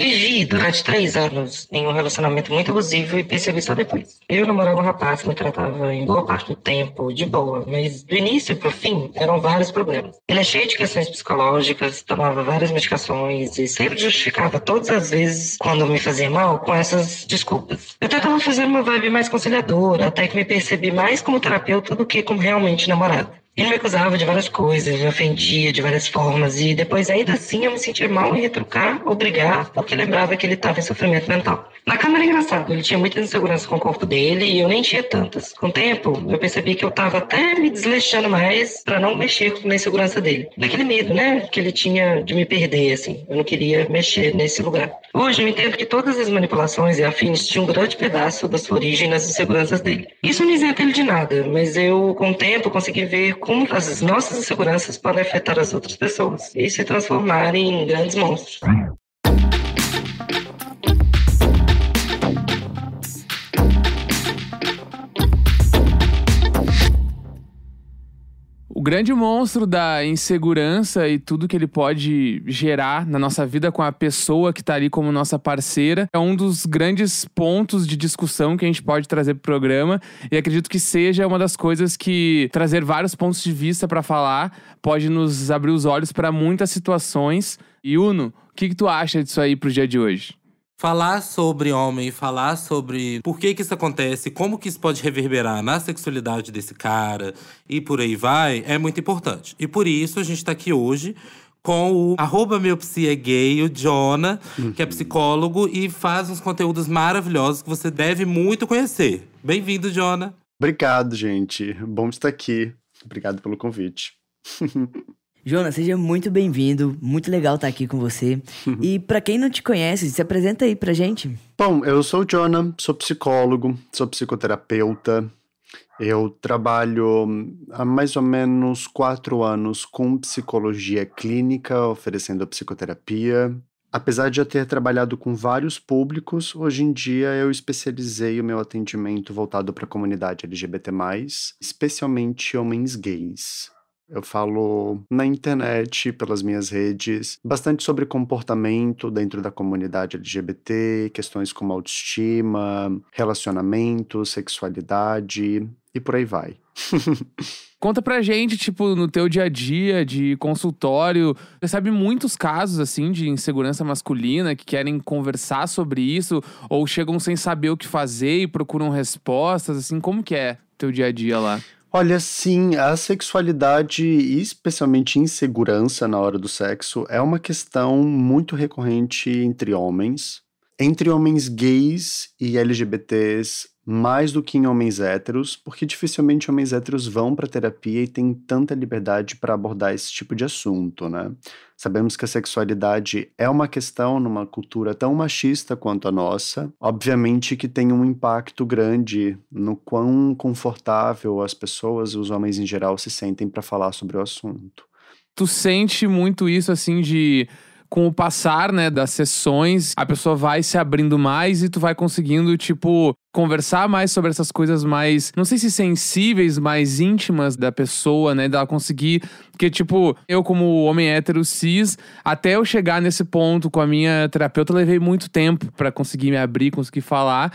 Vivi durante três anos em um relacionamento muito abusivo e percebi só depois. Eu namorava um rapaz que me tratava em boa parte do tempo de boa, mas do início pro fim eram vários problemas. Ele é cheio de questões psicológicas, tomava várias medicações e sempre justificava todas as vezes quando me fazia mal com essas desculpas. Eu tentava fazer uma vibe mais conciliadora, até que me percebi mais como terapeuta do que como realmente namorado. Ele me acusava de várias coisas, me ofendia de várias formas, e depois, ainda assim, eu me sentia mal em retrucar ou brigar, porque lembrava que ele estava em sofrimento mental. Na cama era engraçado, ele tinha muita insegurança com o corpo dele e eu nem tinha tantas. Com o tempo, eu percebi que eu estava até me desleixando mais para não mexer com a insegurança dele. Daquele medo, né, que ele tinha de me perder, assim. Eu não queria mexer nesse lugar. Hoje eu entendo que todas as manipulações e afins tinham um grande pedaço da sua origem nas inseguranças dele. Isso não isenta ele de nada, mas eu, com o tempo, consegui ver como as nossas inseguranças podem afetar as outras pessoas e se transformar em grandes monstros. O grande monstro da insegurança e tudo que ele pode gerar na nossa vida com a pessoa que tá ali como nossa parceira é um dos grandes pontos de discussão que a gente pode trazer pro programa e acredito que seja uma das coisas que trazer vários pontos de vista para falar pode nos abrir os olhos para muitas situações. E Uno, o que, que tu acha disso aí pro dia de hoje? Falar sobre homem, falar sobre por que que isso acontece, como que isso pode reverberar na sexualidade desse cara e por aí vai, é muito importante. E por isso a gente tá aqui hoje com o arroba miopsia gay, o Jonah, que é psicólogo e faz uns conteúdos maravilhosos que você deve muito conhecer. Bem-vindo, Jonah. Obrigado, gente. Bom estar aqui. Obrigado pelo convite. Jonas, seja muito bem-vindo. Muito legal estar aqui com você. e para quem não te conhece, se apresenta aí pra gente. Bom, eu sou o Jonah, sou psicólogo, sou psicoterapeuta. Eu trabalho há mais ou menos quatro anos com psicologia clínica, oferecendo psicoterapia. Apesar de eu ter trabalhado com vários públicos, hoje em dia eu especializei o meu atendimento voltado para a comunidade LGBT, especialmente homens gays. Eu falo na internet, pelas minhas redes, bastante sobre comportamento dentro da comunidade LGBT, questões como autoestima, relacionamento, sexualidade e por aí vai. Conta pra gente, tipo, no teu dia a dia de consultório, você sabe muitos casos, assim, de insegurança masculina que querem conversar sobre isso ou chegam sem saber o que fazer e procuram respostas, assim, como que é teu dia a dia lá? Olha, sim, a sexualidade e especialmente insegurança na hora do sexo é uma questão muito recorrente entre homens, entre homens gays e LGBTs, mais do que em homens héteros, porque dificilmente homens héteros vão para terapia e têm tanta liberdade para abordar esse tipo de assunto, né? Sabemos que a sexualidade é uma questão numa cultura tão machista quanto a nossa. Obviamente que tem um impacto grande no quão confortável as pessoas, os homens em geral, se sentem para falar sobre o assunto. Tu sente muito isso, assim, de com o passar, né, das sessões, a pessoa vai se abrindo mais e tu vai conseguindo, tipo, conversar mais sobre essas coisas mais, não sei se sensíveis, mais íntimas da pessoa, né, dela conseguir, porque, tipo, eu como homem hétero cis, até eu chegar nesse ponto com a minha terapeuta, eu levei muito tempo para conseguir me abrir, conseguir falar,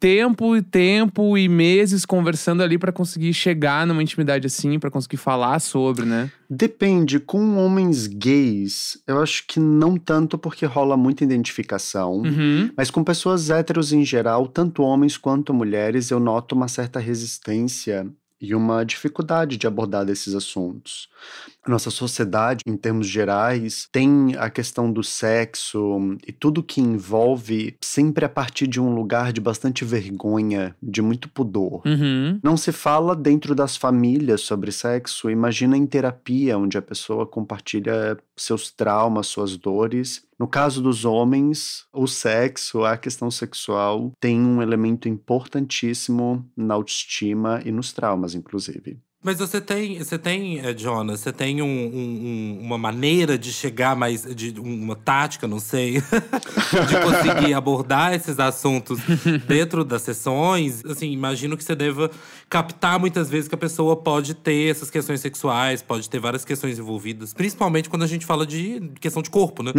tempo e tempo e meses conversando ali para conseguir chegar numa intimidade assim, para conseguir falar sobre, né? Depende, com homens gays, eu acho que não tanto porque rola muita identificação, Uhum. mas com pessoas héteros em geral, tanto homens quanto mulheres, eu noto uma certa resistência e uma dificuldade de abordar desses assuntos. A nossa sociedade, em termos gerais, tem a questão do sexo e tudo que envolve sempre a partir de um lugar de bastante vergonha, de muito pudor. Uhum. Não se fala dentro das famílias sobre sexo, imagina em terapia, onde a pessoa compartilha seus traumas, suas dores. No caso dos homens, o sexo, a questão sexual, tem um elemento importantíssimo na autoestima e nos traumas, inclusive. Mas você tem, você tem, eh, Jonas, você tem um, um- um- uma maneira de chegar mais, de uma tática, não sei, de conseguir abordar esses assuntos dentro das sessões. Assim, imagino que você deva captar muitas vezes que a pessoa pode ter essas questões sexuais, pode ter várias questões envolvidas, principalmente quando a gente fala de questão de corpo, né?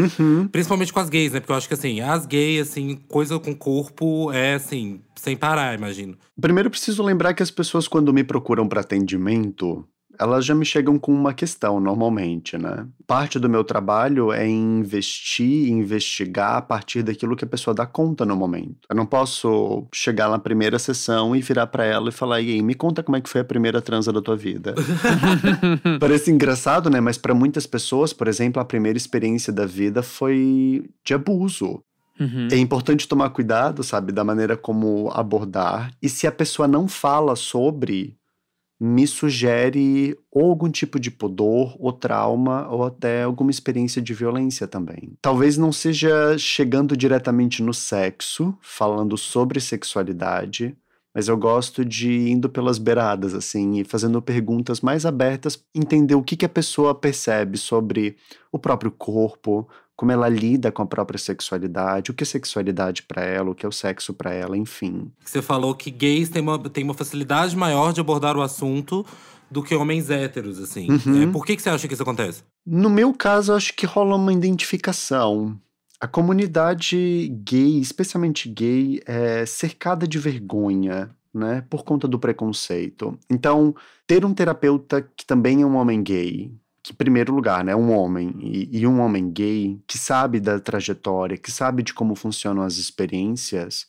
Principalmente com as gays, né? Porque eu acho que assim, as gays, assim, coisa com corpo é assim, sem parar, imagino. Primeiro, eu preciso lembrar que as pessoas, quando me procuram para atendimento, elas já me chegam com uma questão, normalmente, né? Parte do meu trabalho é investir investigar a partir daquilo que a pessoa dá conta no momento. Eu não posso chegar na primeira sessão e virar para ela e falar: e aí, me conta como é que foi a primeira transa da tua vida. Parece engraçado, né? Mas para muitas pessoas, por exemplo, a primeira experiência da vida foi de abuso. Uhum. É importante tomar cuidado, sabe, da maneira como abordar. E se a pessoa não fala sobre, me sugere ou algum tipo de pudor, ou trauma, ou até alguma experiência de violência também. Talvez não seja chegando diretamente no sexo, falando sobre sexualidade, mas eu gosto de indo pelas beiradas, assim, e fazendo perguntas mais abertas, entender o que, que a pessoa percebe sobre o próprio corpo, como ela lida com a própria sexualidade, o que é sexualidade pra ela, o que é o sexo pra ela, enfim. Você falou que gays têm uma, têm uma facilidade maior de abordar o assunto do que homens héteros, assim. Uhum. É, por que, que você acha que isso acontece? No meu caso, eu acho que rola uma identificação. A comunidade gay, especialmente gay, é cercada de vergonha, né? Por conta do preconceito. Então, ter um terapeuta que também é um homem gay, que, primeiro lugar, né, um homem, e, e um homem gay, que sabe da trajetória, que sabe de como funcionam as experiências,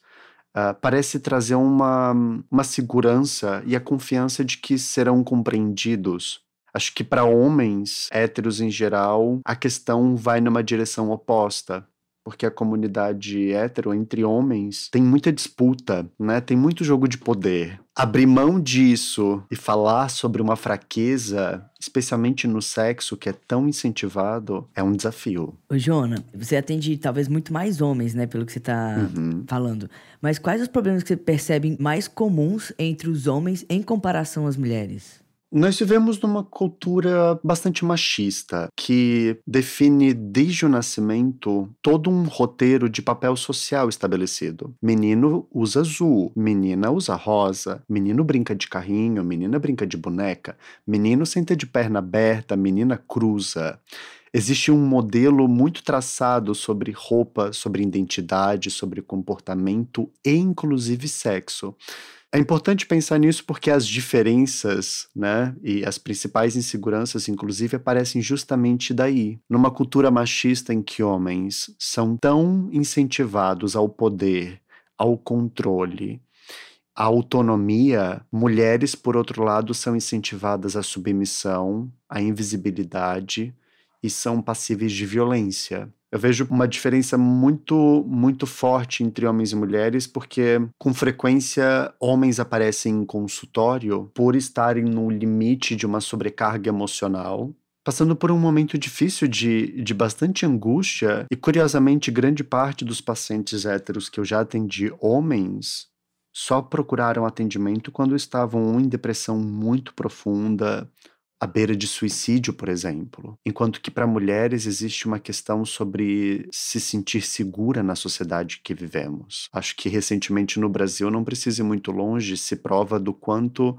ah, parece trazer uma, uma segurança e a confiança de que serão compreendidos. Acho que para homens héteros em geral, a questão vai numa direção oposta. Porque a comunidade hétero entre homens tem muita disputa, né? Tem muito jogo de poder. Abrir mão disso e falar sobre uma fraqueza, especialmente no sexo que é tão incentivado, é um desafio. Ô, Jona, você atende talvez muito mais homens, né? Pelo que você tá Uhum. falando. Mas quais os problemas que você percebe mais comuns entre os homens em comparação às mulheres? Nós vivemos numa cultura bastante machista, que define desde o nascimento todo um roteiro de papel social estabelecido. Menino usa azul, menina usa rosa, menino brinca de carrinho, menina brinca de boneca, menino senta de perna aberta, menina cruza. Existe um modelo muito traçado sobre roupa, sobre identidade, sobre comportamento e inclusive sexo. É importante pensar nisso porque as diferenças, né, e as principais inseguranças, inclusive, aparecem justamente daí. Numa cultura machista em que homens são tão incentivados ao poder, ao controle, à autonomia, mulheres, por outro lado, são incentivadas à submissão, à invisibilidade e são passíveis de violência. Eu vejo uma diferença muito, muito forte entre homens e mulheres, porque com frequência homens aparecem em consultório por estarem no limite de uma sobrecarga emocional, passando por um momento difícil de, de bastante angústia, e curiosamente, grande parte dos pacientes héteros que eu já atendi, homens, só procuraram atendimento quando estavam em depressão muito profunda, à beira de suicídio, por exemplo. Enquanto que para mulheres existe uma questão sobre se sentir segura na sociedade que vivemos. Acho que recentemente no Brasil, não precisa ir muito longe, se prova do quanto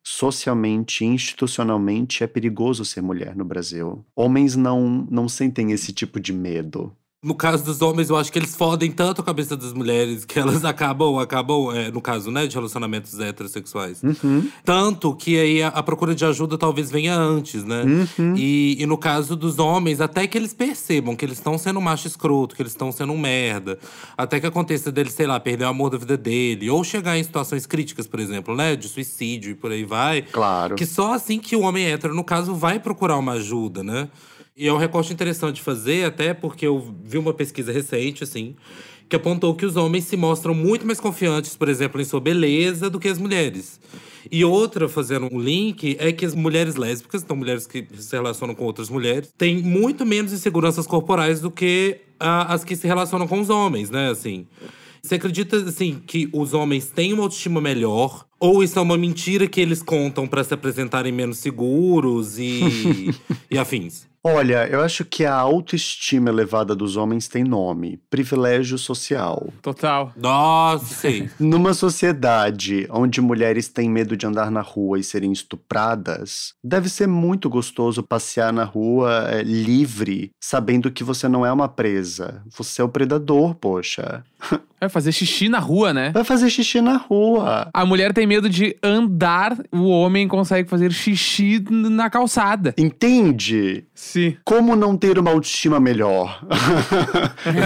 socialmente, institucionalmente é perigoso ser mulher no Brasil. Homens não não sentem esse tipo de medo. No caso dos homens, eu acho que eles fodem tanto a cabeça das mulheres que elas acabam, acabam, é, no caso, né, de relacionamentos heterossexuais. Uhum. Tanto que aí a, a procura de ajuda talvez venha antes, né? Uhum. E, e no caso dos homens, até que eles percebam que eles estão sendo um macho escroto, que eles estão sendo um merda. Até que aconteça dele, sei lá, perder o amor da vida dele. Ou chegar em situações críticas, por exemplo, né? De suicídio e por aí vai. Claro. Que só assim que o homem hétero, no caso, vai procurar uma ajuda, né? E é um recorte interessante de fazer, até porque eu vi uma pesquisa recente, assim, que apontou que os homens se mostram muito mais confiantes, por exemplo, em sua beleza do que as mulheres. E outra, fazendo um link, é que as mulheres lésbicas, então mulheres que se relacionam com outras mulheres, têm muito menos inseguranças corporais do que ah, as que se relacionam com os homens, né? Assim. Você acredita, assim, que os homens têm uma autoestima melhor Ou isso é uma mentira que eles contam pra se apresentarem menos seguros e, e afins? Olha, eu acho que a autoestima elevada dos homens tem nome: privilégio social. Total. Nossa, sei. Numa sociedade onde mulheres têm medo de andar na rua e serem estupradas, deve ser muito gostoso passear na rua é, livre, sabendo que você não é uma presa. Você é o predador, poxa. É fazer xixi na rua, né? Vai fazer xixi na rua. A mulher tem medo de andar, o homem consegue fazer xixi na calçada. Entende? Sim. Como não ter uma autoestima melhor?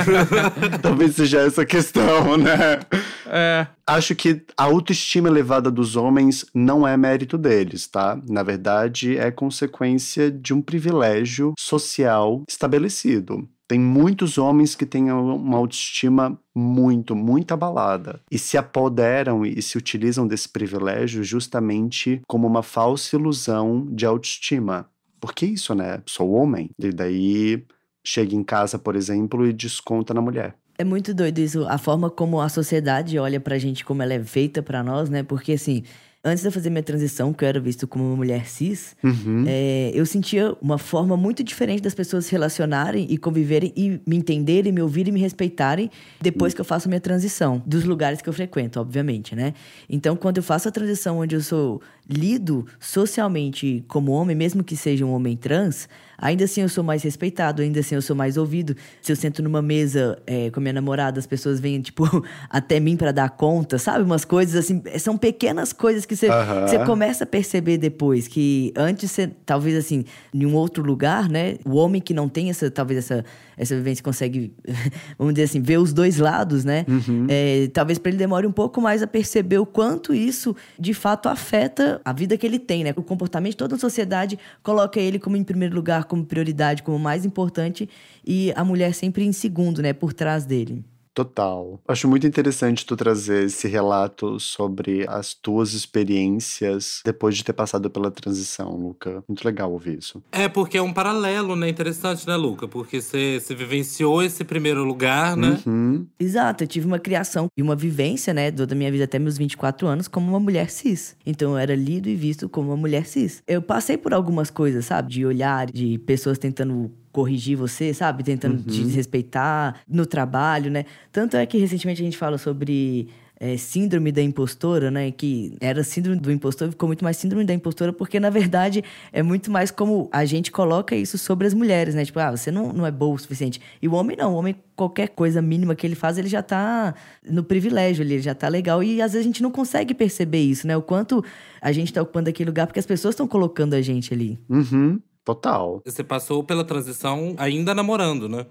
Talvez seja essa a questão, né? É. Acho que a autoestima elevada dos homens não é mérito deles, tá? Na verdade, é consequência de um privilégio social estabelecido. Tem muitos homens que têm uma autoestima muito, muito abalada e se apoderam e se utilizam desse privilégio justamente como uma falsa ilusão de autoestima. Por que isso, né? Sou homem. E daí chega em casa, por exemplo, e desconta na mulher. É muito doido isso, a forma como a sociedade olha pra gente, como ela é feita pra nós, né? Porque assim, antes de eu fazer minha transição, que eu era visto como uma mulher cis, Uhum. é, eu sentia uma forma muito diferente das pessoas se relacionarem e conviverem e me entenderem, me ouvirem e me respeitarem depois que eu faço a minha transição, dos lugares que eu frequento, obviamente, né? Então, quando eu faço a transição onde eu sou lido socialmente como homem, mesmo que seja um homem trans, ainda assim eu sou mais respeitado, ainda assim eu sou mais ouvido. Se eu sento numa mesa é, com a minha namorada, as pessoas vêm, tipo, até mim pra dar conta, sabe? Umas coisas assim, são pequenas coisas que você que você começa a perceber depois que antes você, talvez assim, em um outro lugar, né? O homem que não tem essa, talvez essa, essa vivência consegue, vamos dizer assim, ver os dois lados, né? É, talvez para ele demore um pouco mais a perceber o quanto isso de fato afeta a vida que ele tem, né? O comportamento de toda a sociedade coloca ele como em primeiro lugar, como prioridade, como mais importante e a mulher sempre em segundo, né? Por trás dele. Total. Acho muito interessante tu trazer esse relato sobre as tuas experiências depois de ter passado pela transição, Luca. Muito legal ouvir isso. É, porque é um paralelo, né? Interessante, né, Luca? Porque você vivenciou esse primeiro lugar, né? Uhum. Exato, eu tive uma criação e uma vivência, né, toda a minha vida até meus 24 anos como uma mulher cis. Então eu era lido e visto como uma mulher cis. Eu passei por algumas coisas, sabe? De olhar, de pessoas tentando corrigir você, sabe? Tentando te desrespeitar no trabalho, né? Tanto é que recentemente a gente fala sobre é, síndrome da impostora, né? Que era síndrome do impostor, ficou muito mais síndrome da impostora, porque na verdade é muito mais como a gente coloca isso sobre as mulheres, né? Tipo, ah, você não, não é boa o suficiente. E o homem não, o homem, qualquer coisa mínima que ele faz, ele já tá no privilégio, ele já tá legal. E às vezes a gente não consegue perceber isso, né? O quanto a gente tá ocupando aquele lugar, porque as pessoas estão colocando a gente ali. Uhum. Total. Você passou pela transição ainda namorando, né?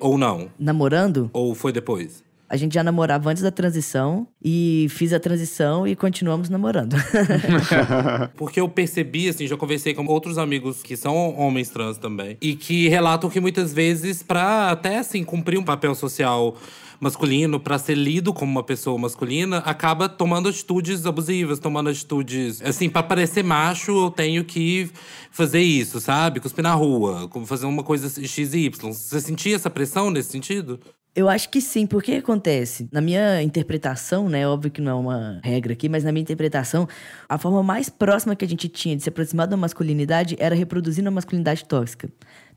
Ou não? Namorando, Ou foi depois? A gente já namorava antes da transição e fiz a transição e continuamos namorando. Porque eu percebi, assim, já conversei com outros amigos que são homens trans também. E que relatam que muitas vezes, pra até, assim, cumprir um papel social masculino, pra ser lido como uma pessoa masculina, acaba tomando atitudes abusivas, tomando atitudes. Assim, pra parecer macho, eu tenho que fazer isso, sabe? Cuspir na rua, fazer uma coisa XY. Você sentia essa pressão nesse sentido? Eu acho que sim, porque acontece? Na minha interpretação, né? Óbvio que não é uma regra aqui, mas na minha interpretação, a forma mais próxima que a gente tinha de se aproximar da masculinidade era reproduzindo a masculinidade tóxica.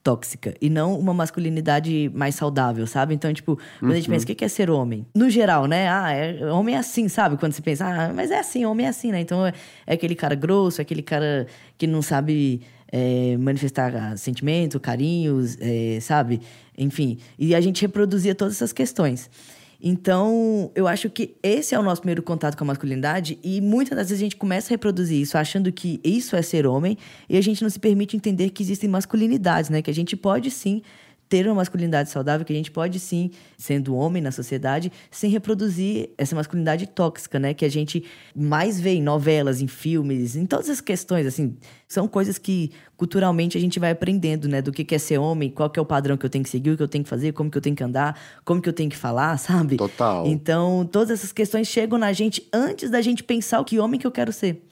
Tóxica. E não uma masculinidade mais saudável, sabe? Então, tipo, quando a gente pensa, o que que é ser homem? No geral, né? Ah, é, homem é assim, sabe? Quando você pensa, ah, mas é assim, homem é assim, né? Então é, é aquele cara grosso, é aquele cara que não sabe é, manifestar ah, sentimento, carinhos, é, sabe? Enfim. E a gente reproduzia todas essas questões. Então, eu acho que esse é o nosso primeiro contato com a masculinidade e muitas das vezes a gente começa a reproduzir isso achando que isso é ser homem e a gente não se permite entender que existem masculinidades, né? Que a gente pode sim ter uma masculinidade saudável, que a gente pode sim, sendo homem na sociedade, sem reproduzir essa masculinidade tóxica, né? Que a gente mais vê em novelas, em filmes, em todas as questões, assim. São coisas que culturalmente a gente vai aprendendo, né? Do que é ser homem, qual que é o padrão que eu tenho que seguir, o que eu tenho que fazer, como que eu tenho que andar, como que eu tenho que falar, sabe? Total. Então, todas essas questões chegam na gente antes da gente pensar o que homem que eu quero ser.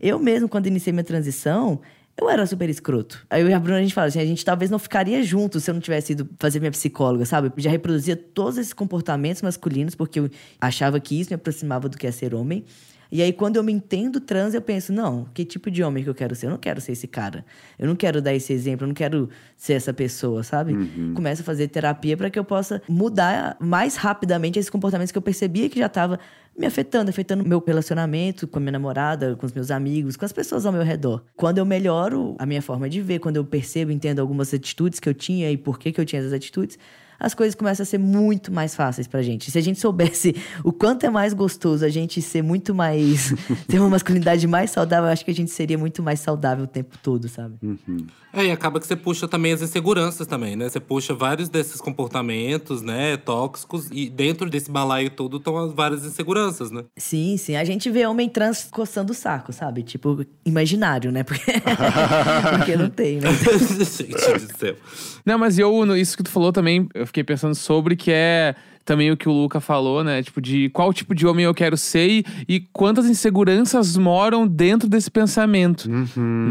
Eu mesmo, quando iniciei minha transição, eu era super escroto. Aí eu e a Bruna, a gente fala assim, a gente talvez não ficaria junto se eu não tivesse ido fazer minha psicóloga, sabe? Eu já reproduzia todos esses comportamentos masculinos, porque eu achava que isso me aproximava do que é ser homem. E aí, quando eu me entendo trans, eu penso, não, que tipo de homem que eu quero ser? Eu não quero ser esse cara. Eu não quero dar esse exemplo, eu não quero ser essa pessoa, sabe? Começo a fazer terapia para que eu possa mudar mais rapidamente esses comportamentos que eu percebia que já estava me afetando, afetando meu relacionamento com a minha namorada, com os meus amigos, com as pessoas ao meu redor. Quando eu melhoro a minha forma de ver, quando eu percebo, entendo algumas atitudes que eu tinha e por que, que eu tinha essas atitudes, as coisas começam a ser muito mais fáceis pra gente. Se a gente soubesse o quanto é mais gostoso a gente ser muito mais. ter uma masculinidade mais saudável, eu acho que a gente seria muito mais saudável o tempo todo, sabe? É, e acaba que você puxa também as inseguranças também, né? Você puxa vários desses comportamentos, né, tóxicos, e dentro desse balaio todo estão as várias inseguranças, né? Sim, sim. A gente vê homem trans coçando o saco, sabe? Tipo, imaginário, né? Porque, Porque não tem, né? Gente do céu. Não, mas eu, isso que tu falou também, eu fiquei pensando sobre, que é também o que o Luca falou, né? Tipo, de qual tipo de homem eu quero ser e, e quantas inseguranças moram dentro desse pensamento.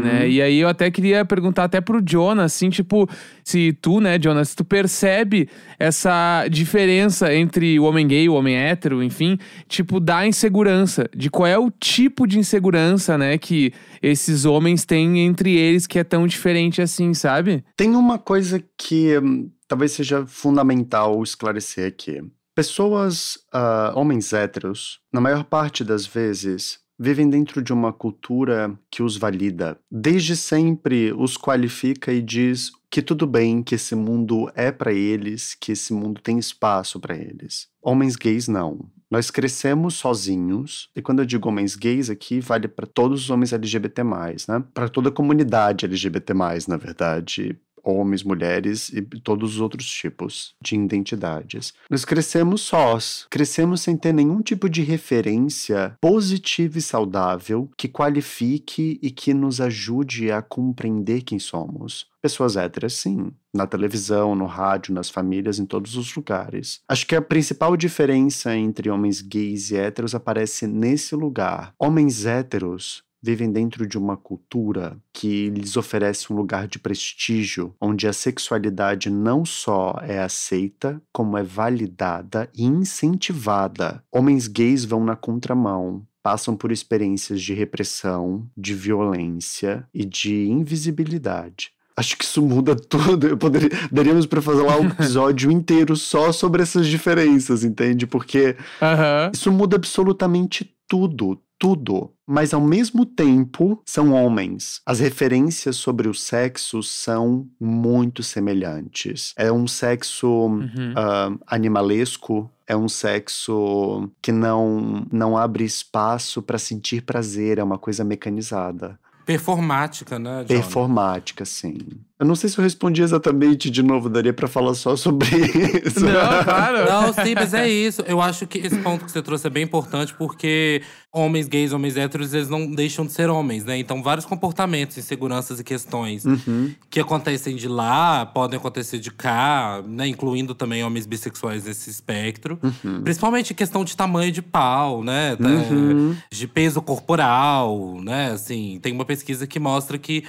Né? E aí eu até queria perguntar até pro Jonas, assim, tipo, se tu, né, Jonas, se tu percebe essa diferença entre o homem gay e o homem hétero, enfim, tipo, da insegurança, de qual é o tipo de insegurança, né, que esses homens têm entre eles que é tão diferente assim, sabe? Tem uma coisa que hum, talvez seja fundamental esclarecer aqui. Pessoas, ah, homens héteros, na maior parte das vezes, vivem dentro de uma cultura que os valida. Desde sempre os qualifica e diz que tudo bem, que esse mundo é para eles, que esse mundo tem espaço para eles. Homens gays não. Nós crescemos sozinhos, e quando eu digo homens gays aqui, vale para todos os homens LGBT+, né? Para toda a comunidade LGBT+, na verdade, homens, mulheres e todos os outros tipos de identidades. Nós crescemos sós, crescemos sem ter nenhum tipo de referência positiva e saudável que qualifique e que nos ajude a compreender quem somos. Pessoas héteras, sim. Na televisão, no rádio, nas famílias, em todos os lugares. Acho que a principal diferença entre homens gays e héteros aparece nesse lugar. Homens héteros vivem dentro de uma cultura que lhes oferece um lugar de prestígio, onde a sexualidade não só é aceita, como é validada e incentivada. Homens gays vão na contramão, passam por experiências de repressão, de violência e de invisibilidade. Acho que isso muda tudo. Eu poderia, daríamos para fazer lá um episódio inteiro só sobre essas diferenças, entende? Porque Aham. isso muda absolutamente tudo, tudo. Mas ao mesmo tempo, são homens. As referências sobre o sexo são muito semelhantes. É um sexo Uhum. ah, animalesco. É um sexo que não, não abre espaço para sentir prazer, é uma coisa mecanizada. Performática, né, John? Performática, sim. Eu não sei se eu respondi exatamente de novo, daria para falar só sobre isso. Não, claro. Não, sim, mas é isso. Eu acho que esse ponto que você trouxe é bem importante porque homens gays, homens héteros, eles não deixam de ser homens, né? Então, vários comportamentos, inseguranças e questões Uhum. que acontecem de lá podem acontecer de cá, né? Incluindo também homens bissexuais nesse espectro. Principalmente em questão de tamanho de pau, né? Uhum. De peso corporal, né? Assim, tem uma pesquisa que mostra que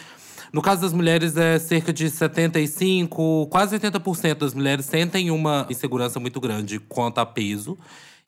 no caso das mulheres, é cerca de 75, quase 80% das mulheres sentem uma insegurança muito grande quanto a peso.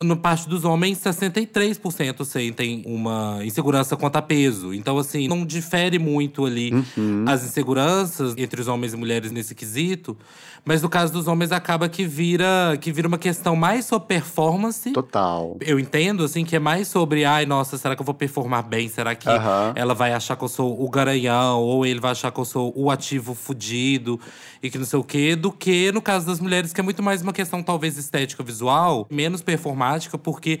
No parte dos homens, 63% sentem uma insegurança quanto a peso. Então, assim, não difere muito ali Uhum. as inseguranças entre os homens e mulheres nesse quesito. Mas no caso dos homens, acaba que vira, que vira uma questão mais sobre performance. Total. Eu entendo, assim, que é mais sobre, ai, nossa, será que eu vou performar bem? Será que Aham. ela vai achar que eu sou o garanhão? Ou ele vai achar que eu sou o ativo fudido e que não sei o quê? Do que no caso das mulheres, que é muito mais uma questão, talvez, estética visual, menos performática, porque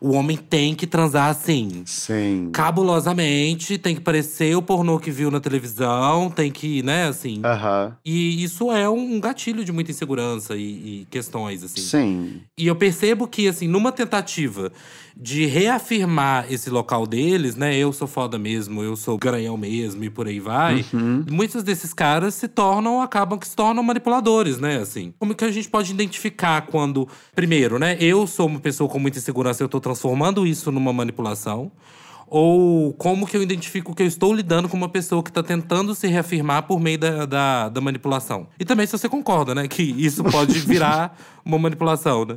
o homem tem que transar assim. Sim. Cabulosamente, tem que parecer o pornô que viu na televisão, tem que, né, assim. Aham. E isso é um gatilho de muita insegurança e, e questões, assim. Sim. E eu percebo que, assim, numa tentativa de reafirmar esse local deles, né? Eu sou foda mesmo, eu sou garanhão mesmo e por aí vai. Muitos desses caras se tornam, acabam que se tornam manipuladores, né? Assim, como que a gente pode identificar quando, primeiro, né? Eu sou uma pessoa com muita insegurança, eu tô transformando isso numa manipulação. Ou como que eu identifico que eu estou lidando com uma pessoa que está tentando se reafirmar por meio da, da, da manipulação? E também se você concorda, né? Que isso pode virar uma manipulação, né?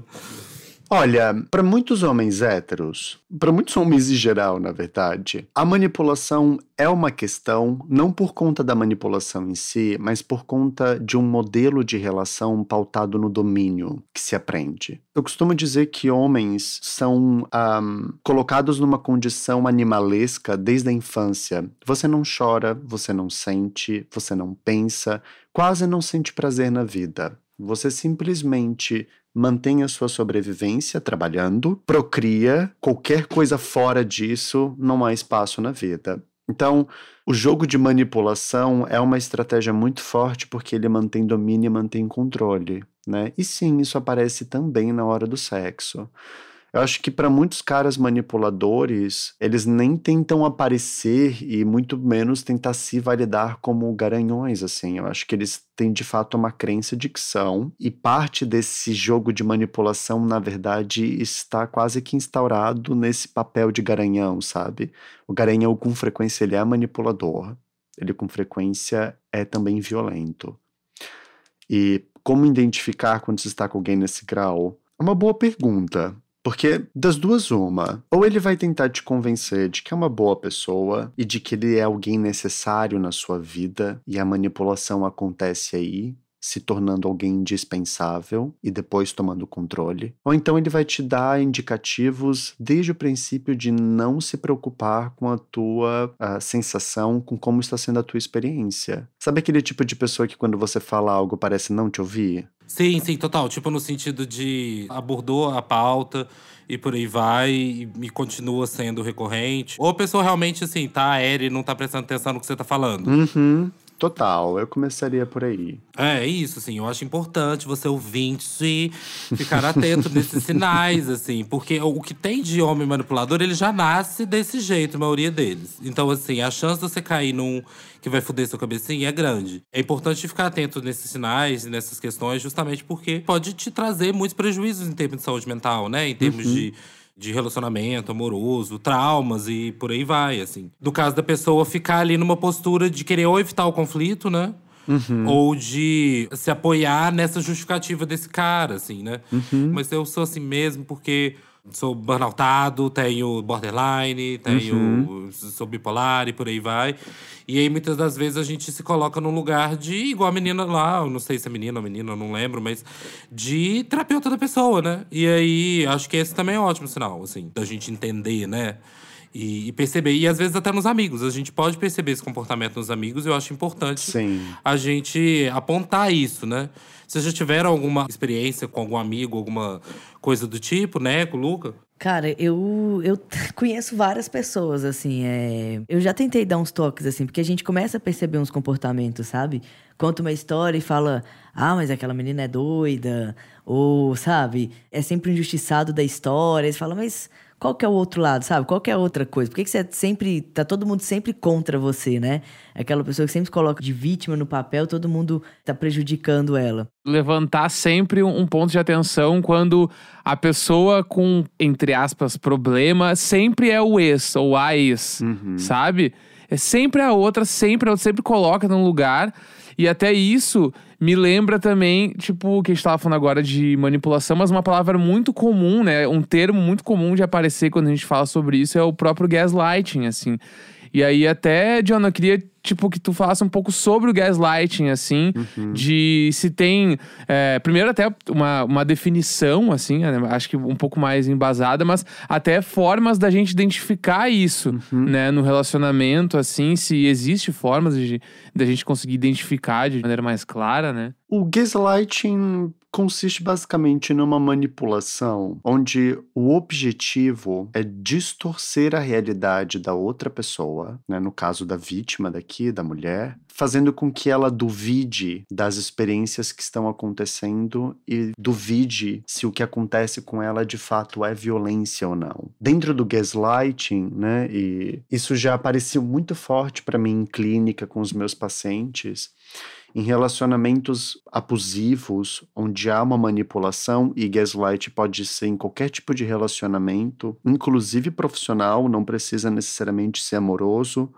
Olha, para muitos homens héteros, para muitos homens em geral, na verdade, a manipulação é uma questão não por conta da manipulação em si, mas por conta de um modelo de relação pautado no domínio que se aprende. Eu costumo dizer que homens são um, colocados numa condição animalesca desde a infância. Você não chora, você não sente, você não pensa, quase não sente prazer na vida. Você simplesmente mantém a sua sobrevivência trabalhando, procria, qualquer coisa fora disso não há espaço na vida. Então, o jogo de manipulação é uma estratégia muito forte porque ele mantém domínio e mantém controle, né? E sim, isso aparece também na hora do sexo. Eu acho que para muitos caras manipuladores, eles nem tentam aparecer e muito menos tentar se validar como garanhões, assim. Eu acho que eles têm de fato uma crença de que são, e parte desse jogo de manipulação, na verdade, está quase que instaurado nesse papel de garanhão, sabe? O garanhão, com frequência, ele é manipulador, ele com frequência é também violento. E como identificar quando se está com alguém nesse grau? É uma boa pergunta. Porque das duas, uma. Ou ele vai tentar te convencer de que é uma boa pessoa e de que ele é alguém necessário na sua vida e a manipulação acontece aí, se tornando alguém indispensável e depois tomando controle. Ou então ele vai te dar indicativos desde o princípio de não se preocupar com a tua a sensação, com como está sendo a tua experiência. Sabe aquele tipo de pessoa que quando você fala algo parece não te ouvir? Sim, sim, total. Tipo, no sentido de abordou a pauta e por aí vai e, e continua sendo recorrente. Ou a pessoa realmente, assim, tá aérea e não tá prestando atenção no que você tá falando. Uhum. Total, eu começaria por aí. É, isso, assim, eu acho importante você ouvinte ficar atento nesses sinais, assim, porque o que tem de homem manipulador, ele já nasce desse jeito, a maioria deles. Então, assim, a chance de você cair num que vai foder sua cabecinha é grande. É importante ficar atento nesses sinais e nessas questões, justamente porque pode te trazer muitos prejuízos em termos de saúde mental, né? Em termos uhum. de de relacionamento amoroso, traumas e por aí vai, assim. No caso da pessoa ficar ali numa postura de querer ou evitar o conflito, né? Uhum. Ou de se apoiar nessa justificativa desse cara, assim, né? Uhum. Mas eu sou assim mesmo porque sou burnoutado, tenho borderline, tenho uhum. sou bipolar e por aí vai. E aí muitas das vezes a gente se coloca num lugar de igual a menina lá, eu não sei se é menina ou menina, eu não lembro, mas de terapeuta da pessoa, né? E aí acho que esse também é um ótimo sinal, assim, da gente entender, né? E, e, perceber. E às vezes até nos amigos. A gente pode perceber esse comportamento nos amigos e eu acho importante Sim. a gente apontar isso, né? Vocês já tiveram alguma experiência com algum amigo, alguma coisa do tipo, né, com o Luca? Cara, eu, eu conheço várias pessoas, assim. É... Eu já tentei dar uns toques, assim, porque a gente começa a perceber uns comportamentos, sabe? Conta uma história e fala, ah, mas aquela menina é doida. Ou, sabe, é sempre injustiçado da história. Eles falam, mas qual que é o outro lado, sabe? Qual que é a outra coisa? Por que, que você sempre. Tá todo mundo sempre contra você, né? Aquela pessoa que sempre coloca de vítima no papel, todo mundo tá prejudicando ela. Levantar sempre um ponto de atenção quando a pessoa com, entre aspas, problema sempre é o ex ou a ex, uhum. sabe? É sempre a outra, sempre a outra, sempre coloca num lugar. E até isso me lembra também, tipo, o que a gente tava falando agora de manipulação, mas uma palavra muito comum, né? Um termo muito comum de aparecer quando a gente fala sobre isso é o próprio gaslighting, assim. E aí, até, John, eu queria, tipo, que tu falasse um pouco sobre o gaslighting, assim, uhum. de se tem. É, primeiro, até uma, uma definição, assim, né, acho que um pouco mais embasada, mas até formas da gente identificar isso, uhum. né, no relacionamento, assim, se existe formas de, de a gente conseguir identificar de maneira mais clara, né? O gaslighting consiste basicamente numa manipulação onde o objetivo é distorcer a realidade da outra pessoa, né, no caso da vítima daqui, da mulher, fazendo com que ela duvide das experiências que estão acontecendo e duvide se o que acontece com ela de fato é violência ou não. Dentro do gaslighting, né, e isso já apareceu muito forte para mim em clínica com os meus pacientes, em relacionamentos abusivos, onde há uma manipulação, e gaslight pode ser em qualquer tipo de relacionamento, inclusive profissional, não precisa necessariamente ser amoroso,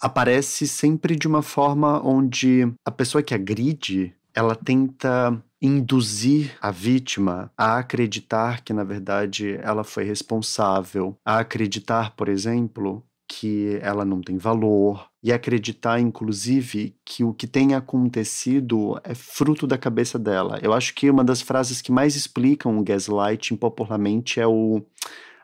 aparece sempre de uma forma onde a pessoa que agride ela tenta induzir a vítima a acreditar que, na verdade, ela foi responsável, a acreditar, por exemplo, que ela não tem valor e acreditar, inclusive, que o que tem acontecido é fruto da cabeça dela. Eu acho que uma das frases que mais explicam o gaslighting popularmente é o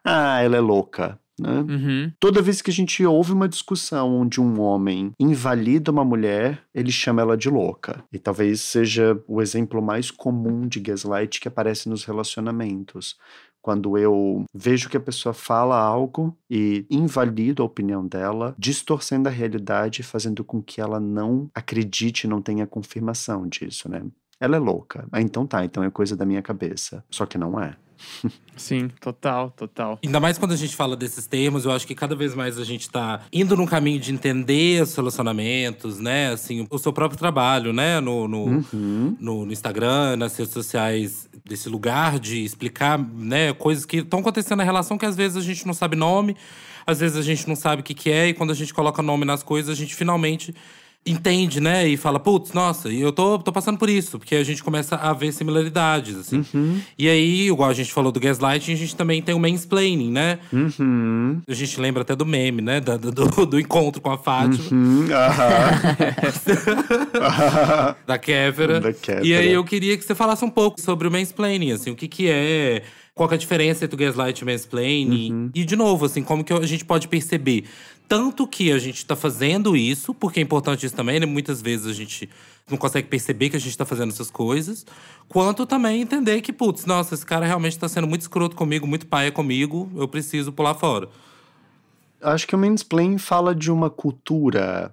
ah, ela é louca. Né? Uhum. Toda vez que a gente ouve uma discussão onde um homem invalida uma mulher, ele chama ela de louca. E talvez seja o exemplo mais comum de gaslight que aparece nos relacionamentos. Quando eu vejo que a pessoa fala algo e invalido a opinião dela, distorcendo a realidade, fazendo com que ela não acredite, não tenha confirmação disso, né? Ela é louca. Ah, então tá, então é coisa da minha cabeça. Só que não é. Sim, total, total. Ainda mais quando a gente fala desses termos, eu acho que cada vez mais a gente tá indo num caminho de entender os relacionamentos, né? Assim, o seu próprio trabalho, né? No, no, Uhum. no, no Instagram, nas redes sociais, desse lugar de explicar, né? Coisas que estão acontecendo na relação que às vezes a gente não sabe nome, às vezes a gente não sabe o que, que é, e quando a gente coloca nome nas coisas, a gente finalmente entende, né? E fala, putz, nossa, eu tô, tô passando por isso, porque a gente começa a ver similaridades, assim. E aí, igual a gente falou do gaslighting, a gente também tem o mansplaining, né? Uhum. A gente lembra até do meme, né? Da- do, do encontro com a Fátima, Uhum. Da Kéfera. Da Kéfera. E aí eu queria que você falasse um pouco sobre o mansplaining, assim, o que que é, qual que é a diferença entre o gaslight e o mansplaining. Uhum. E, de novo, assim, como que a gente pode perceber tanto que a gente tá fazendo isso, porque é importante isso também, né? Muitas vezes a gente não consegue perceber que a gente tá fazendo essas coisas, quanto também entender que, putz, nossa, esse cara realmente tá sendo muito escroto comigo, muito paia comigo, eu preciso pular fora. Acho que o mansplaining fala de uma cultura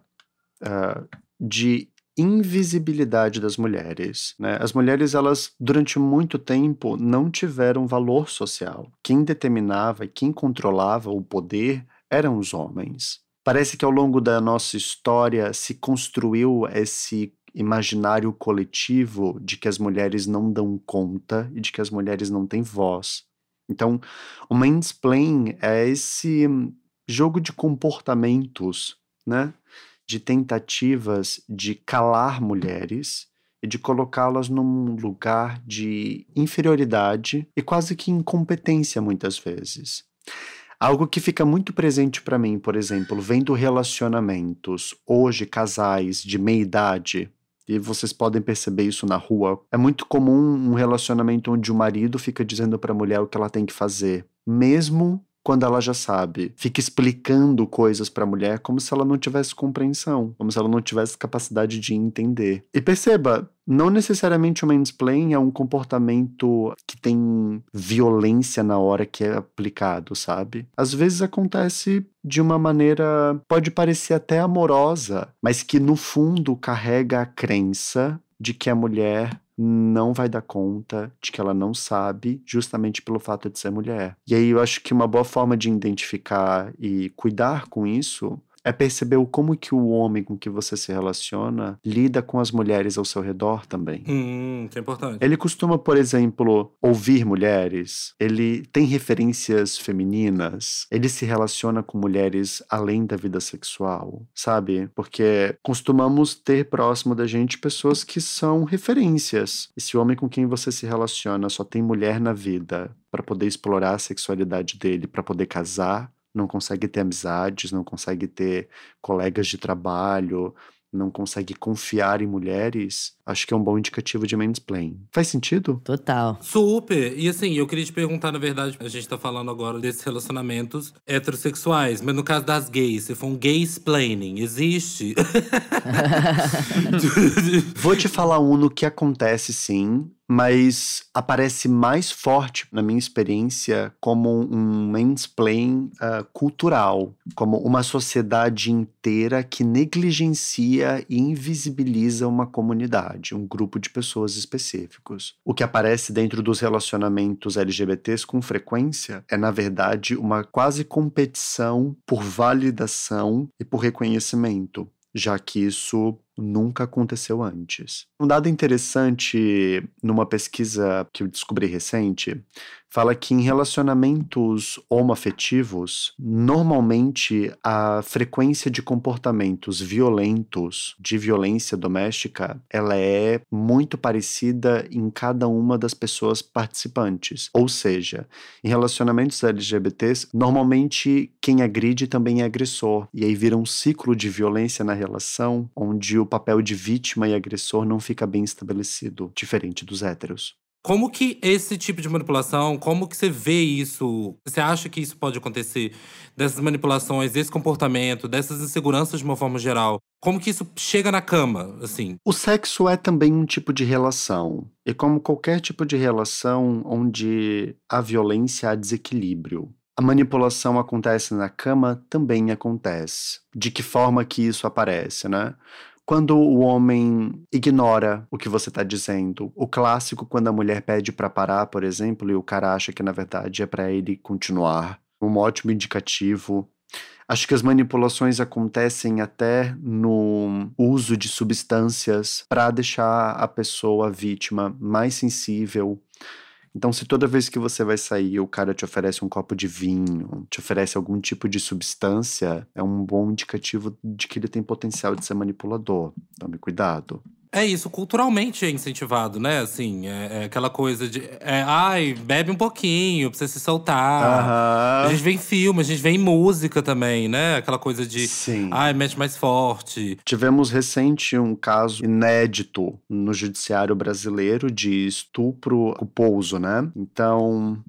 ah, de invisibilidade das mulheres. Né? As mulheres, elas, durante muito tempo, não tiveram valor social. Quem determinava e quem controlava o poder eram os homens. Parece que ao longo da nossa história se construiu esse imaginário coletivo de que as mulheres não dão conta e de que as mulheres não têm voz. Então, o mansplain é esse jogo de comportamentos, né? De tentativas de calar mulheres e de colocá-las num lugar de inferioridade e quase que incompetência muitas vezes. Algo que fica muito presente para mim, por exemplo, vendo relacionamentos hoje casais de meia idade, e vocês podem perceber isso na rua. É muito comum um relacionamento onde o marido fica dizendo para a mulher o que ela tem que fazer, mesmo quando ela já sabe. Fica explicando coisas para a mulher como se ela não tivesse compreensão, como se ela não tivesse capacidade de entender. E perceba, não necessariamente o mansplain é um comportamento que tem violência na hora que é aplicado, sabe? Às vezes acontece de uma maneira pode parecer até amorosa, mas que no fundo carrega a crença de que a mulher não vai dar conta, de que ela não sabe, justamente pelo fato de ser mulher. E aí eu acho que uma boa forma de identificar e cuidar com isso é perceber o como que o homem com que você se relaciona lida com as mulheres ao seu redor também. Hum, isso é importante. Ele costuma, por exemplo, ouvir mulheres, ele tem referências femininas, ele se relaciona com mulheres além da vida sexual, sabe? Porque costumamos ter próximo da gente pessoas que são referências. Esse homem com quem você se relaciona só tem mulher na vida para poder explorar a sexualidade dele, para poder casar, não consegue ter amizades, não consegue ter colegas de trabalho, não consegue confiar em mulheres, acho que é um bom indicativo de mansplain. Faz sentido? Total. Super! E assim, eu queria te perguntar, na verdade, a gente tá falando agora desses relacionamentos heterossexuais, mas no caso das gays, se for um gay explaining, existe? Vou te falar um no que acontece sim, mas aparece mais forte na minha experiência como um mansplain ah, cultural, como uma sociedade inteira que negligencia e invisibiliza uma comunidade, um grupo de pessoas específicos. O que aparece dentro dos relacionamentos LGBTs com frequência é, na verdade, uma quase competição por validação e por reconhecimento já que isso nunca aconteceu antes. Um dado interessante numa pesquisa que eu descobri recente fala que em relacionamentos homoafetivos, normalmente a frequência de comportamentos violentos, de violência doméstica, ela é muito parecida em cada uma das pessoas participantes. Ou seja, em relacionamentos LGBTs, normalmente quem agride também é agressor. E aí vira um ciclo de violência na relação, onde o papel de vítima e agressor não fica bem estabelecido, diferente dos héteros. Como que esse tipo de manipulação, como que você vê isso? Você acha que isso pode acontecer? Dessas manipulações, desse comportamento, dessas inseguranças de uma forma geral. Como que isso chega na cama, assim? O sexo é também um tipo de relação. E como qualquer tipo de relação onde há violência, há desequilíbrio. A manipulação acontece na cama, também acontece. De que forma que isso aparece, né? Quando o homem ignora o que você está dizendo, o clássico quando a mulher pede para parar, por exemplo, e o cara acha que na verdade é para ele continuar, um ótimo indicativo. Acho que as manipulações acontecem até no uso de substâncias para deixar a pessoa vítima mais sensível então, se toda vez que você vai sair o cara te oferece um copo de vinho, te oferece algum tipo de substância, é um bom indicativo de que ele tem potencial de ser manipulador. Tome cuidado. É isso, culturalmente é incentivado, né? Assim, é, é aquela coisa de. É, ai, bebe um pouquinho pra você se soltar. Aham. A gente vê em filme, a gente vê em música também, né? Aquela coisa de. Sim. Ai, mete mais forte. Tivemos recente um caso inédito no judiciário brasileiro de estupro culposo, né? Então,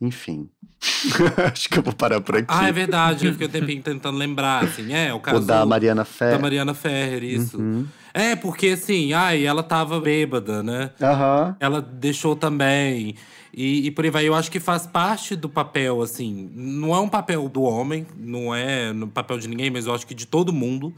enfim. Acho que eu vou parar por aqui. Ah, é verdade. Eu fiquei um tempinho tentando lembrar, assim. É, o o caso da Mariana Fé. da Mariana Ferrer, isso. Uhum. É, porque assim, ai, ela tava bêbada, né? Aham. Ela deixou também. E, e por aí vai. Eu acho que faz parte do papel, assim. Não é um papel do homem, não é no papel de ninguém, mas eu acho que de todo mundo.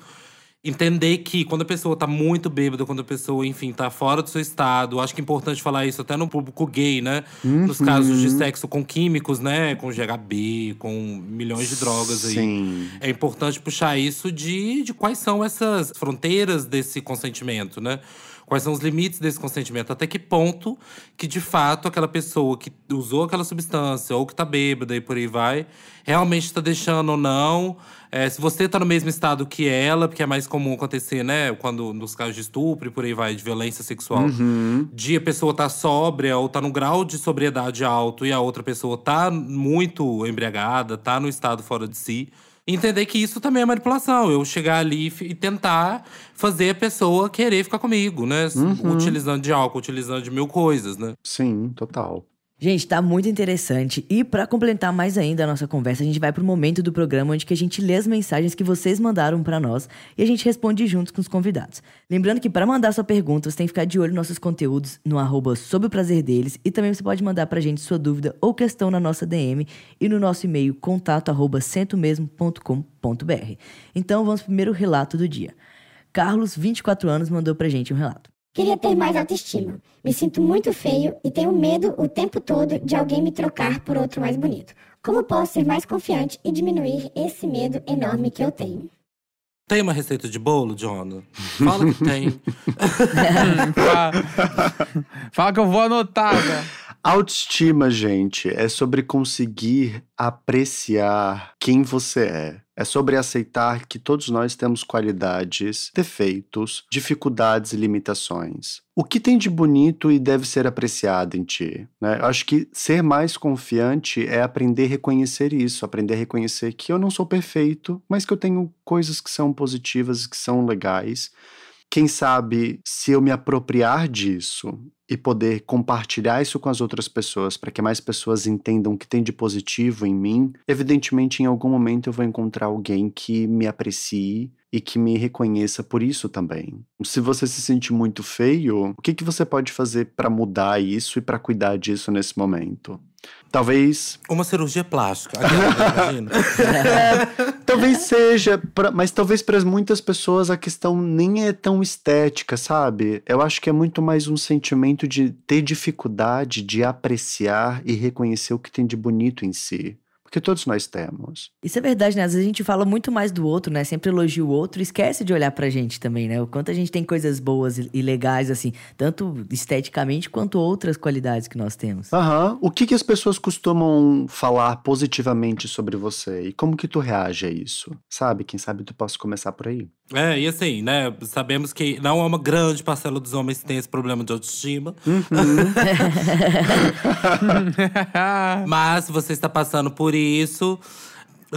Entender que quando a pessoa tá muito bêbada, quando a pessoa, enfim, tá fora do seu estado, acho que é importante falar isso até no público gay, né? Nos Uhum. casos de sexo com químicos, né? Com GHB, com milhões de drogas aí. Sim. É importante puxar isso de, de quais são essas fronteiras desse consentimento, né? Quais são os limites desse consentimento? Até que ponto que, de fato, aquela pessoa que usou aquela substância ou que tá bêbada e por aí vai, realmente tá deixando ou não. É, se você tá no mesmo estado que ela, porque é mais comum acontecer, né? Quando nos casos de estupro e por aí vai, de violência sexual, Uhum. de a pessoa tá sóbria ou tá num grau de sobriedade alto e a outra pessoa tá muito embriagada, tá no estado fora de si. Entender que isso também é manipulação. Eu chegar ali e tentar fazer a pessoa querer ficar comigo, né? Utilizando de álcool, utilizando de mil coisas, né? Sim, total. Gente, tá muito interessante. E pra complementar mais ainda a nossa conversa, a gente vai pro momento do programa onde que a gente lê as mensagens que vocês mandaram pra nós e a gente responde juntos com os convidados. Lembrando que pra mandar sua pergunta, você tem que ficar de olho nos nossos conteúdos no arroba o prazer deles e também você pode mandar pra gente sua dúvida ou questão na nossa DM e no nosso e-mail contato arroba centomesmo.com.br. Então vamos primeiro relato do dia. Carlos, 24 anos, mandou pra gente um relato. Queria ter mais autoestima. Me sinto muito feio e tenho medo o tempo todo de alguém me trocar por outro mais bonito. Como posso ser mais confiante e diminuir esse medo enorme que eu tenho? Tem uma receita de bolo, Jonah? Fala que tem. Fala, Fala que eu vou anotar, né? Autoestima, gente, é sobre conseguir apreciar quem você é. É sobre aceitar que todos nós temos qualidades, defeitos, dificuldades e limitações. O que tem de bonito e deve ser apreciado em ti? Né? Eu acho que ser mais confiante é aprender a reconhecer isso, aprender a reconhecer que eu não sou perfeito, mas que eu tenho coisas que são positivas, que são legais. Quem sabe, se eu me apropriar disso e poder compartilhar isso com as outras pessoas para que mais pessoas entendam o que tem de positivo em mim, evidentemente em algum momento eu vou encontrar alguém que me aprecie e que me reconheça por isso também. Se você se sente muito feio, o que, que você pode fazer para mudar isso e para cuidar disso nesse momento? Talvez Uma cirurgia plástica. Aquela, imagina. Talvez seja, pra- mas talvez para muitas pessoas a questão nem é tão estética, sabe? Eu acho que é muito mais um sentimento de ter dificuldade de apreciar e reconhecer o que tem de bonito em si. Porque todos nós temos. Isso é verdade, né? Às vezes a gente fala muito mais do outro, né? Sempre elogia o outro e esquece de olhar pra gente também, né? O quanto a gente tem coisas boas e legais, assim, tanto esteticamente quanto outras qualidades que nós temos. Aham. O que, que as pessoas costumam falar positivamente sobre você? E como que tu reage a isso? Sabe? Quem sabe tu possa começar por aí. É, e assim, né? Sabemos que não é uma grande parcela dos homens que tem esse problema de autoestima. Mas se você está passando por isso,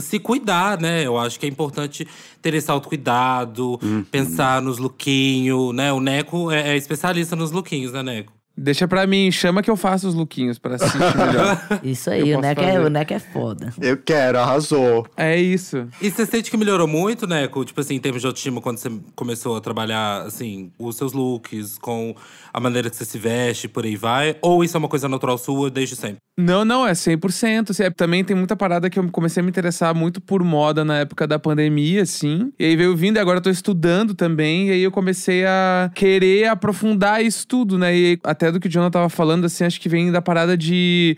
se cuidar, né? Eu acho que é importante ter esse autocuidado, pensar nos lookinhos, né? O Neco é, é especialista nos lookinhos, né, Neco? Deixa pra mim, chama que eu faço os lookinhos pra se sentir melhor. Isso aí, Eu o Neco, é, o Neco é foda. Eu quero, arrasou. é isso. E você sente que melhorou muito, Neco? Tipo assim, em termos de autoestima, quando você começou a trabalhar, assim, os seus looks, com a maneira que você se veste, por aí vai? Ou isso é uma coisa natural sua desde sempre? Não, não, é 100%. assim, é- Também tem muita parada que eu comecei a me interessar muito por moda na época da pandemia, assim. E aí veio vindo e agora eu tô estudando também. E aí eu comecei a querer aprofundar isso tudo, né? E até do que o Jonah tava falando, assim, acho que vem da parada de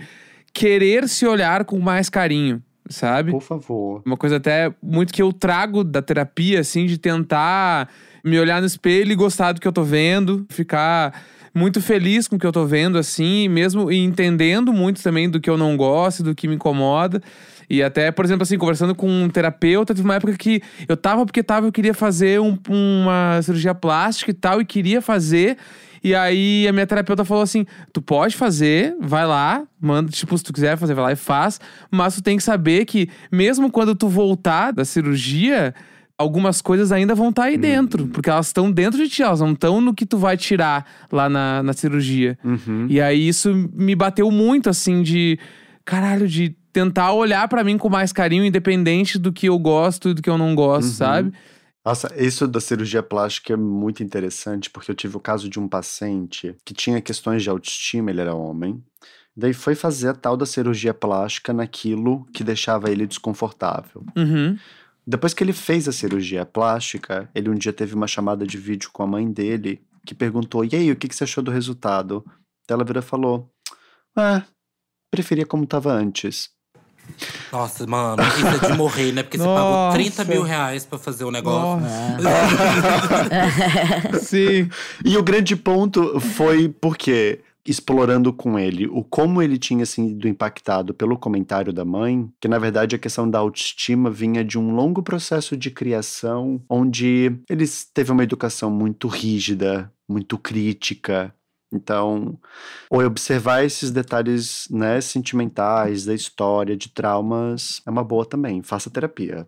querer se olhar com mais carinho, sabe? Por favor. Uma coisa até muito que eu trago da terapia, assim, de tentar me olhar no espelho e gostar do que eu tô vendo, ficar muito feliz com o que eu tô vendo, assim, e mesmo e entendendo muito também do que eu não gosto, do que me incomoda. E até, por exemplo, assim, conversando com um terapeuta, teve uma época que eu tava porque tava, eu queria fazer um- uma cirurgia plástica e tal, e queria fazer. E aí a minha terapeuta falou assim: tu pode fazer, vai lá, manda, tipo, se tu quiser fazer, vai lá e faz, mas tu tem que saber que, mesmo quando tu voltar da cirurgia, algumas coisas ainda vão estar aí dentro, porque elas estão dentro de ti, elas não estão no que tu vai tirar lá na, na cirurgia. Uhum. E aí isso me bateu muito, assim, de caralho, de tentar olhar pra mim com mais carinho, independente do que eu gosto e do que eu não gosto, Uhum. sabe? Nossa, isso da cirurgia plástica é muito interessante, porque eu tive o caso de um paciente que tinha questões de autoestima, ele era homem. Daí foi fazer a tal da cirurgia plástica naquilo que deixava ele desconfortável. Uhum. Depois que ele fez a cirurgia plástica, ele um dia teve uma chamada de vídeo com a mãe dele, que perguntou: E aí, o que que você achou do resultado? Daí Ela virou e falou: Ah, preferia como tava antes. Nossa, mano, isso é de morrer, né? Porque você pagou Nossa. 30 mil reais pra fazer o negócio. Sim. E o grande ponto foi porque, explorando com ele o como ele tinha sido impactado pelo comentário da mãe, que na verdade a questão da autoestima vinha de um longo processo de criação, onde eles teve uma educação muito rígida, muito crítica. Então, observar esses detalhes né, sentimentais da história, de traumas, é uma boa também. Faça terapia.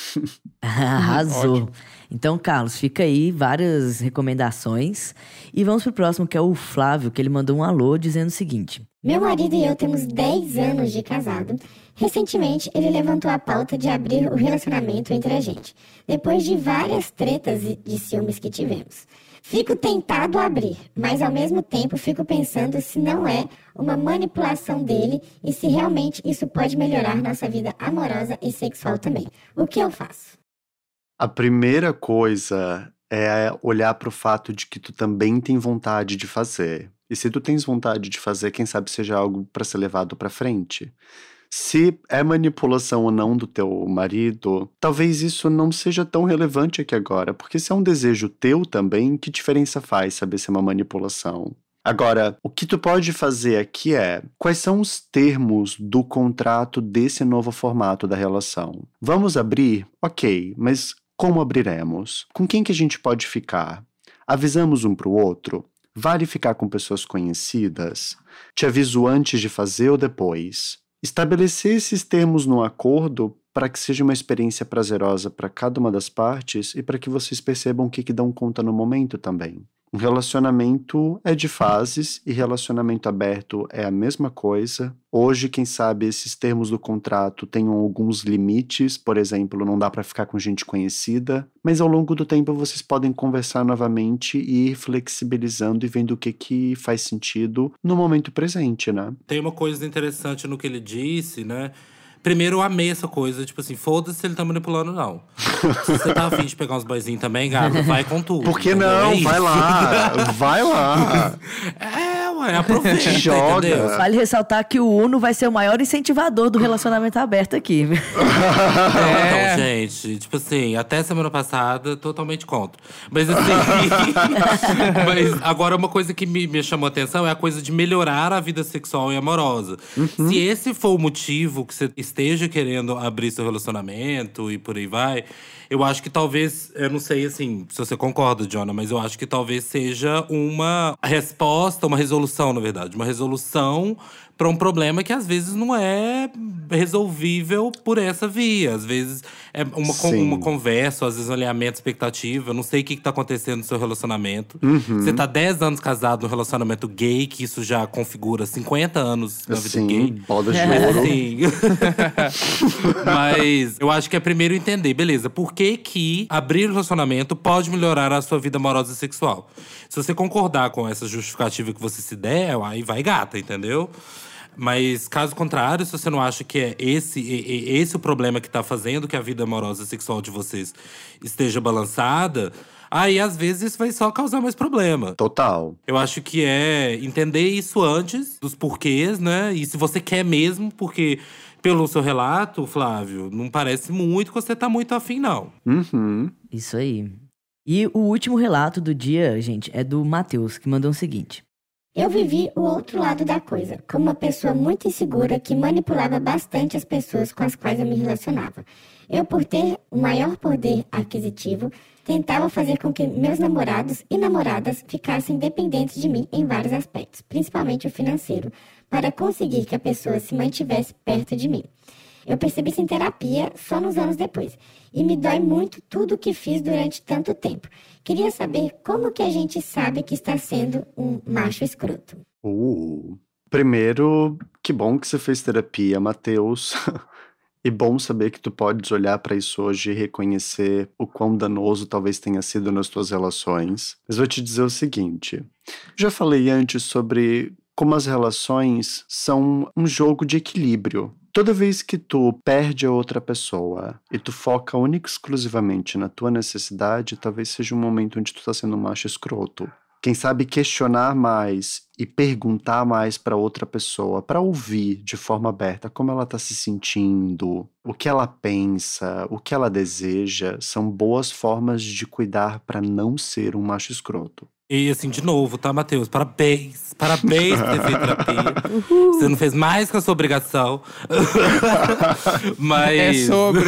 Arrasou. Ótimo. Então, Carlos, fica aí várias recomendações. E vamos pro próximo, que é o Flávio, que ele mandou um alô dizendo o seguinte. Meu marido e eu temos 10 anos de casado. Recentemente, ele levantou a pauta de abrir o relacionamento entre a gente, depois de várias tretas e de ciúmes que tivemos. Fico tentado a abrir, mas ao mesmo tempo fico pensando se não é uma manipulação dele e se realmente isso pode melhorar nossa vida amorosa e sexual também. O que eu faço? A primeira coisa é olhar para o fato de que tu também tem vontade de fazer. E se tu tens vontade de fazer, quem sabe seja algo para ser levado para frente. Se é manipulação ou não do teu marido, talvez isso não seja tão relevante aqui agora, porque se é um desejo teu também, que diferença faz saber se é uma manipulação? Agora, o que tu pode fazer aqui é quais são os termos do contrato desse novo formato da relação? Vamos abrir? Ok, mas como abriremos? Com quem que a gente pode ficar? Avisamos um para o outro? Vale ficar com pessoas conhecidas? Te aviso antes de fazer ou depois? Estabelecer esses termos no acordo para que seja uma experiência prazerosa para cada uma das partes e para que vocês percebam o que, que dão conta no momento também. Um relacionamento é de fases e relacionamento aberto é a mesma coisa. Hoje, quem sabe, esses termos do contrato tenham alguns limites, por exemplo, não dá para ficar com gente conhecida, mas ao longo do tempo vocês podem conversar novamente e ir flexibilizando e vendo o que, que faz sentido no momento presente, né? Tem uma coisa interessante no que ele disse, né? Primeiro, eu amei essa coisa, tipo assim, foda-se se ele tá manipulando, não. se você tá afim de pegar uns boizinhos também, gato, vai com tudo. Por que entendeu? não? É vai lá, vai lá. É, ué, aproveita, Joga. entendeu? Vale ressaltar que o Uno vai ser o maior incentivador do relacionamento aberto aqui. É. Então, gente, tipo assim, até semana passada, totalmente contra. Mas assim. mas agora uma coisa que me, me chamou a atenção é a coisa de melhorar a vida sexual e amorosa. Se esse for o motivo que você esteja querendo abrir seu relacionamento e por aí vai, eu acho que talvez, eu não sei assim, se você concorda, Jonah, mas eu acho que talvez seja uma resposta, uma resolução, na verdade, uma resolução para um problema que às vezes não é resolvível por essa via. Às vezes é uma, con- Sim. uma conversa, às vezes um alinhamento, expectativa. Eu não sei o que, que tá acontecendo no seu relacionamento. Uhum. Você tá 10 anos casado num relacionamento gay, que isso já configura 50 anos na vida gay. Assim, boda de Mas ouro. assim. Mas eu acho que é primeiro entender, beleza, por que que abrir o relacionamento pode melhorar a sua vida amorosa e sexual? Se você concordar com essa justificativa que você se der, aí vai gata, entendeu? Mas caso contrário, se você não acha que é esse, e- e- esse o problema que tá fazendo que a vida amorosa e sexual de vocês esteja balançada, aí às vezes isso vai só causar mais problema. Total. Eu acho que é entender isso antes, dos porquês, né? E se você quer mesmo, porque pelo seu relato, Flávio, não parece muito que você tá muito afim, não. Uhum. Isso aí. E o último relato do dia, gente, é do Matheus, que mandou o seguinte. Eu vivi o outro lado da coisa, como uma pessoa muito insegura que manipulava bastante as pessoas com as quais eu me relacionava. Eu, por ter o maior poder aquisitivo, tentava fazer com que meus namorados e namoradas ficassem dependentes de mim em vários aspectos, principalmente o financeiro, para conseguir que a pessoa se mantivesse perto de mim. Eu percebi isso em terapia só nos anos depois. E me dói muito tudo o que fiz durante tanto tempo. Queria saber como que a gente sabe que está sendo um macho escroto. Uh. Primeiro, que bom que você fez terapia, Matheus. E bom saber que tu podes olhar pra isso hoje e reconhecer o quão danoso talvez tenha sido nas tuas relações. Mas vou te dizer o seguinte: já falei antes sobre como as relações são um jogo de equilíbrio. Toda vez que tu perde a outra pessoa e tu foca única e exclusivamente na tua necessidade, talvez seja um momento onde tu tá sendo um macho escroto. Quem sabe questionar mais e perguntar mais para outra pessoa, para ouvir de forma aberta como ela está se sentindo, o que ela pensa, o que ela deseja, são boas formas de cuidar para não ser um macho escroto. E assim, de novo, tá, Matheus? Parabéns. Parabéns por ter feito terapia. Você não fez mais que a sua obrigação. Mas. É sobre.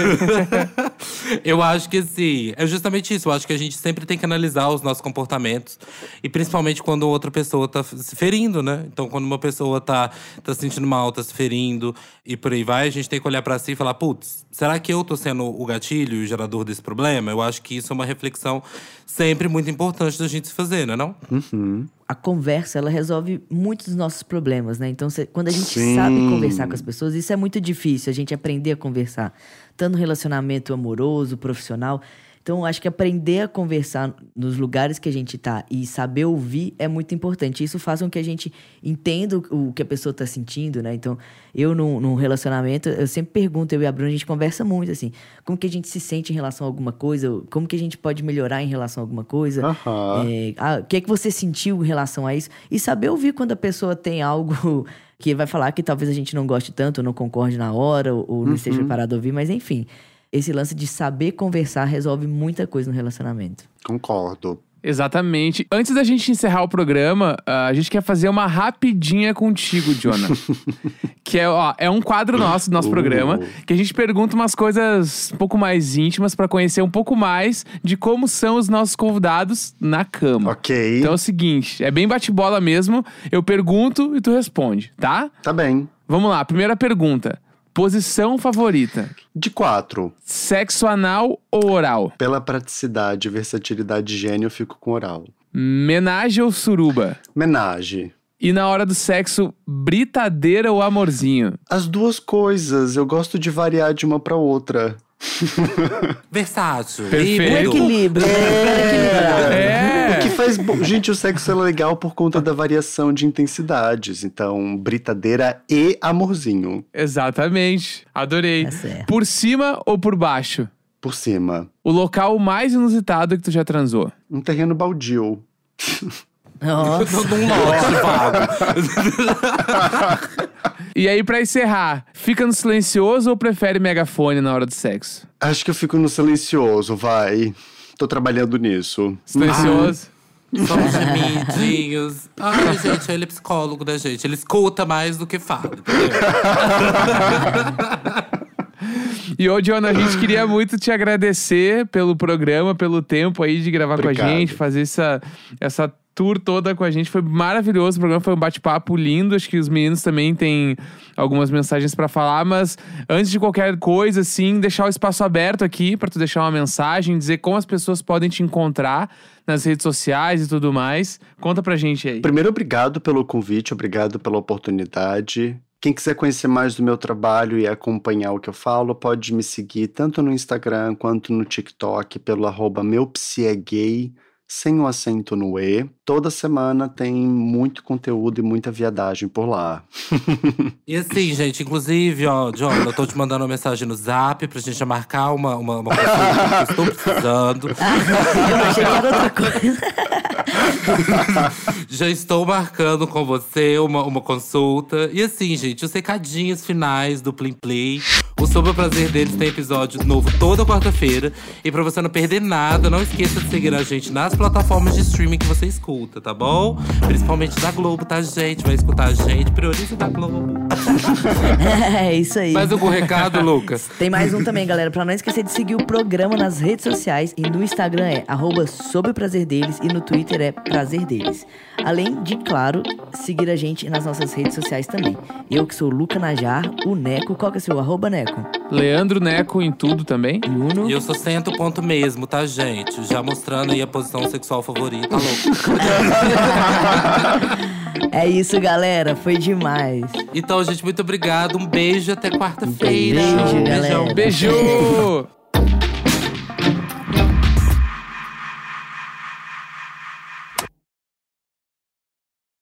eu acho que assim, é justamente isso. Eu acho que a gente sempre tem que analisar os nossos comportamentos. E principalmente quando outra pessoa tá se ferindo, né? Então, quando uma pessoa tá, tá se sentindo mal, tá se ferindo e por aí vai, a gente tem que olhar pra si e falar: putz, será que eu tô sendo o gatilho e o gerador desse problema? Eu acho que isso é uma reflexão sempre muito importante da gente se fazer, né? Não? Uhum. A conversa, ela resolve muitos dos nossos problemas, né? Então, cê- quando a gente Sim. sabe conversar com as pessoas, isso é muito difícil, a gente aprender a conversar. Tanto no relacionamento amoroso, profissional. Então, acho que aprender a conversar nos lugares que a gente tá e saber ouvir é muito importante. Isso faz com que a gente entenda o que a pessoa tá sentindo, né? Então, eu num, num relacionamento, eu sempre pergunto, eu e a Bruna, a gente conversa muito, assim. Como que a gente se sente em relação a alguma coisa? Como que a gente pode melhorar em relação a alguma coisa? Aham. É, ah, o que é que você sentiu em relação a isso? E saber ouvir quando a pessoa tem algo que vai falar que talvez a gente não goste tanto, ou não concorde na hora, ou, ou não esteja preparado a ouvir, mas enfim. Esse lance de saber conversar resolve muita coisa no relacionamento. Concordo. Exatamente. Antes da gente encerrar o programa, ah, a gente quer fazer uma rapidinha contigo, Jonah. que é, ó, é um quadro nosso do nosso Uh. programa, que a gente pergunta umas coisas um pouco mais íntimas pra conhecer um pouco mais de como são os nossos convidados na cama. Ok. Então é o seguinte, é bem bate-bola mesmo. Eu pergunto e tu responde, tá? Tá bem. Vamos lá, primeira pergunta. Posição favorita: De quatro. sexo anal ou oral? Pela praticidade e versatilidade de gênio, eu fico com oral. Menagem ou suruba? Menage. E na hora do sexo, britadeira ou amorzinho? As duas coisas, eu gosto de variar de uma pra outra. Versátil. Perfeito. O híbrido. equilíbrio, né? É! O que faz. bo- Gente, o sexo é legal por conta da variação de intensidades. Então, britadeira e amorzinho. Exatamente. Adorei. Certo. Por cima ou por baixo? Por cima. O local mais inusitado que tu já transou? Um terreno baldio. Nossa. Num lote vago. E aí, pra encerrar, fica no silencioso ou prefere megafone na hora do sexo? Acho que eu fico no silencioso, vai. Tô trabalhando nisso. Silencioso. Somos gemidinhos. Ai, gente, ele é psicólogo da gente. Ele escuta mais do que fala? E ô, John, a gente queria muito te agradecer pelo programa, pelo tempo aí de gravar com a Obrigado. gente, fazer essa, essa tour toda com a gente. Foi maravilhoso. O programa foi um bate-papo lindo. Acho que os meninos também têm algumas mensagens pra falar. Mas antes de qualquer coisa, assim, deixar o espaço aberto aqui pra tu deixar uma mensagem, dizer como as pessoas podem te encontrar nas redes sociais e tudo mais. Conta pra gente aí. Primeiro, obrigado pelo convite, obrigado pela oportunidade. Quem quiser conhecer mais do meu trabalho e acompanhar o que eu falo, pode me seguir tanto no Instagram quanto no TikTok pelo arroba meupsiegay, sem o acento no E. Toda semana tem muito conteúdo e muita viadagem por lá. E assim, gente, inclusive, ó, John, eu tô te mandando uma mensagem no zap pra gente já marcar uma, uma, uma consulta que eu estou precisando. Eu achei que era outra coisa. Já estou marcando com você uma, uma consulta. E assim, gente, os recadinhos finais do Plim Play. O Sobre o Prazer deles tem episódio novo toda quarta-feira. E pra você não perder nada, não esqueça de seguir a gente nas plataformas de streaming que você escuta, tá bom? Principalmente da Globo, tá, gente? Vai escutar a gente. Priorize da Globo. É isso aí. Mais algum recado, Lucas? Tem mais um também, galera. Pra não esquecer de seguir o programa nas redes sociais. E no Instagram é arroba sobre o prazer deles. E no Twitter é prazer deles. Além de, claro, seguir a gente nas nossas redes sociais também. Eu que sou o Luca Najar, o Neco. Qual que é o seu arroba, Neco? Leandro Neco em tudo também. E Uno. E eu sou cento ponto mesmo, tá, gente? Já mostrando aí a posição sexual favorita. Tá louco? É isso, galera. Foi demais. Então, gente, muito obrigado. Um beijo até quarta-feira. Beijo, galera. Beijão. Beijo!